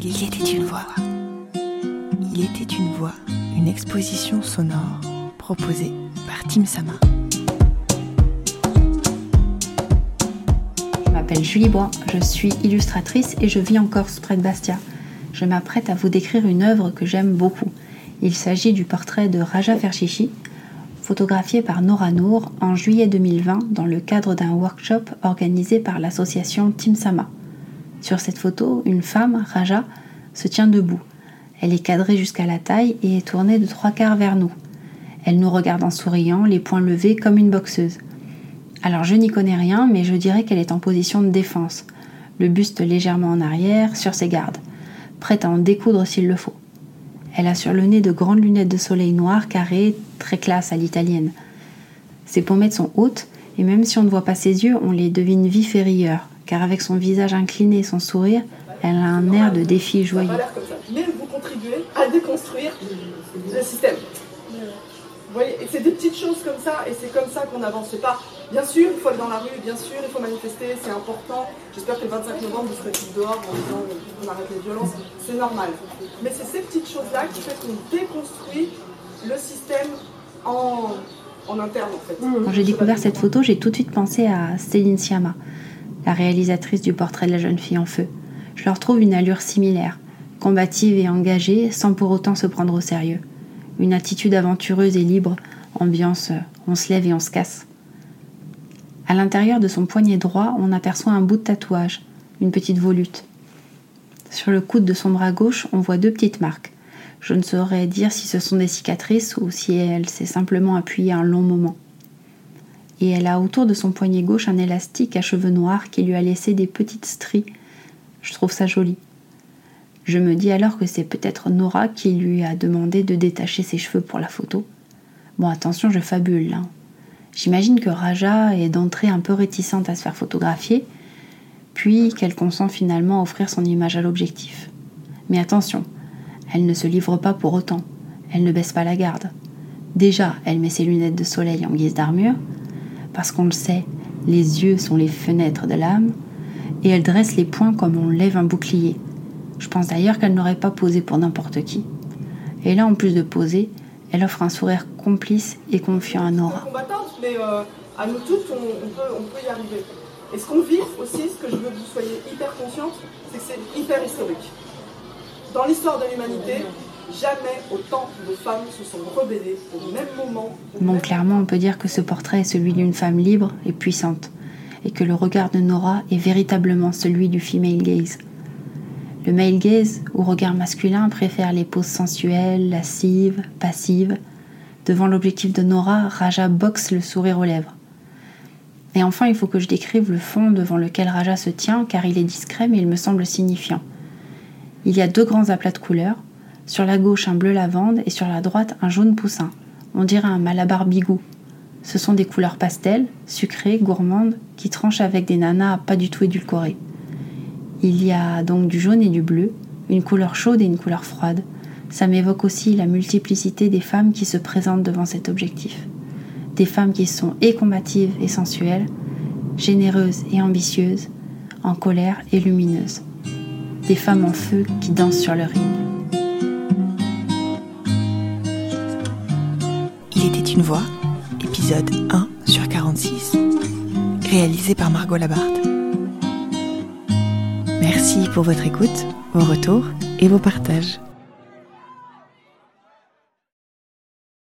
Il était une voix. Il était une voix, une exposition sonore proposée par Tim Sama. Je m'appelle Julie Bois, je suis illustratrice et je vis en Corse près de Bastia. Je m'apprête à vous décrire une œuvre que j'aime beaucoup. Il s'agit du portrait de Raja Ferchichi, photographié par Nora Nour en juillet 2020 dans le cadre d'un workshop organisé par l'association Tim Sama. Sur cette photo, une femme, Raja, se tient debout. Elle est cadrée jusqu'à la taille et est tournée de trois quarts vers nous. Elle nous regarde en souriant, les poings levés comme une boxeuse. Alors je n'y connais rien, mais je dirais qu'elle est en position de défense, le buste légèrement en arrière, sur ses gardes, prête à en découdre s'il le faut. Elle a sur le nez de grandes lunettes de soleil noires carrées, très classe à l'italienne. Ses pommettes sont hautes, et même si on ne voit pas ses yeux, on les devine vifs et rieurs, car avec son visage incliné et son sourire, elle a un air de défi joyeux. Mais vous contribuez à déconstruire le système. Vous voyez, c'est des petites choses comme ça, et c'est comme ça qu'on avance. pas, bien sûr, il faut aller dans la rue, bien sûr, il faut manifester, c'est important. J'espère que le 25 novembre, vous serez tous dehors en disant qu'on arrête les violences, c'est normal. Mais c'est ces petites choses-là qui font qu'on déconstruit le système en, en interne, en fait. Quand j'ai découvert cette photo, j'ai tout de suite pensé à Céline Sciamma la réalisatrice du portrait de la jeune fille en feu. Je leur trouve une allure similaire, combative et engagée sans pour autant se prendre au sérieux. Une attitude aventureuse et libre, ambiance on se lève et on se casse. À l'intérieur de son poignet droit, on aperçoit un bout de tatouage, une petite volute. Sur le coude de son bras gauche, on voit deux petites marques. Je ne saurais dire si ce sont des cicatrices ou si elle s'est simplement appuyée un long moment et elle a autour de son poignet gauche un élastique à cheveux noirs qui lui a laissé des petites stries. Je trouve ça joli. Je me dis alors que c'est peut-être Nora qui lui a demandé de détacher ses cheveux pour la photo. Bon, attention, je fabule. Hein. J'imagine que Raja est d'entrée un peu réticente à se faire photographier, puis qu'elle consent finalement à offrir son image à l'objectif. Mais attention, elle ne se livre pas pour autant, elle ne baisse pas la garde. Déjà, elle met ses lunettes de soleil en guise d'armure, parce qu'on le sait, les yeux sont les fenêtres de l'âme, et elle dresse les poings comme on lève un bouclier. Je pense d'ailleurs qu'elle n'aurait pas posé pour n'importe qui. Et là, en plus de poser, elle offre un sourire complice et confiant à Nora. mais euh, à nous toutes, on, peut, on, peut, y arriver. Et ce qu'on vit aussi, ce que je veux que vous soyez hyper consciente, c'est que c'est hyper historique. Dans l'histoire de l'humanité, Jamais autant de femmes se sont rebellées au même moment. Bon, clairement, on peut dire que ce portrait est celui d'une femme libre et puissante, et que le regard de Nora est véritablement celui du female gaze. Le male gaze, ou regard masculin, préfère les poses sensuelles, lascives, passives. Devant l'objectif de Nora, Raja boxe le sourire aux lèvres. Et enfin, il faut que je décrive le fond devant lequel Raja se tient, car il est discret mais il me semble signifiant. Il y a deux grands aplats de couleurs, sur la gauche, un bleu lavande et sur la droite, un jaune poussin. On dirait un malabar bigou. Ce sont des couleurs pastel, sucrées, gourmandes, qui tranchent avec des nanas pas du tout édulcorées. Il y a donc du jaune et du bleu, une couleur chaude et une couleur froide. Ça m'évoque aussi la multiplicité des femmes qui se présentent devant cet objectif. Des femmes qui sont et combatives et sensuelles, généreuses et ambitieuses, en colère et lumineuses. Des femmes en feu qui dansent sur le ring. Voix, épisode 1 sur 46, réalisé par Margot Labarthe. Merci pour votre écoute, vos retours et vos partages.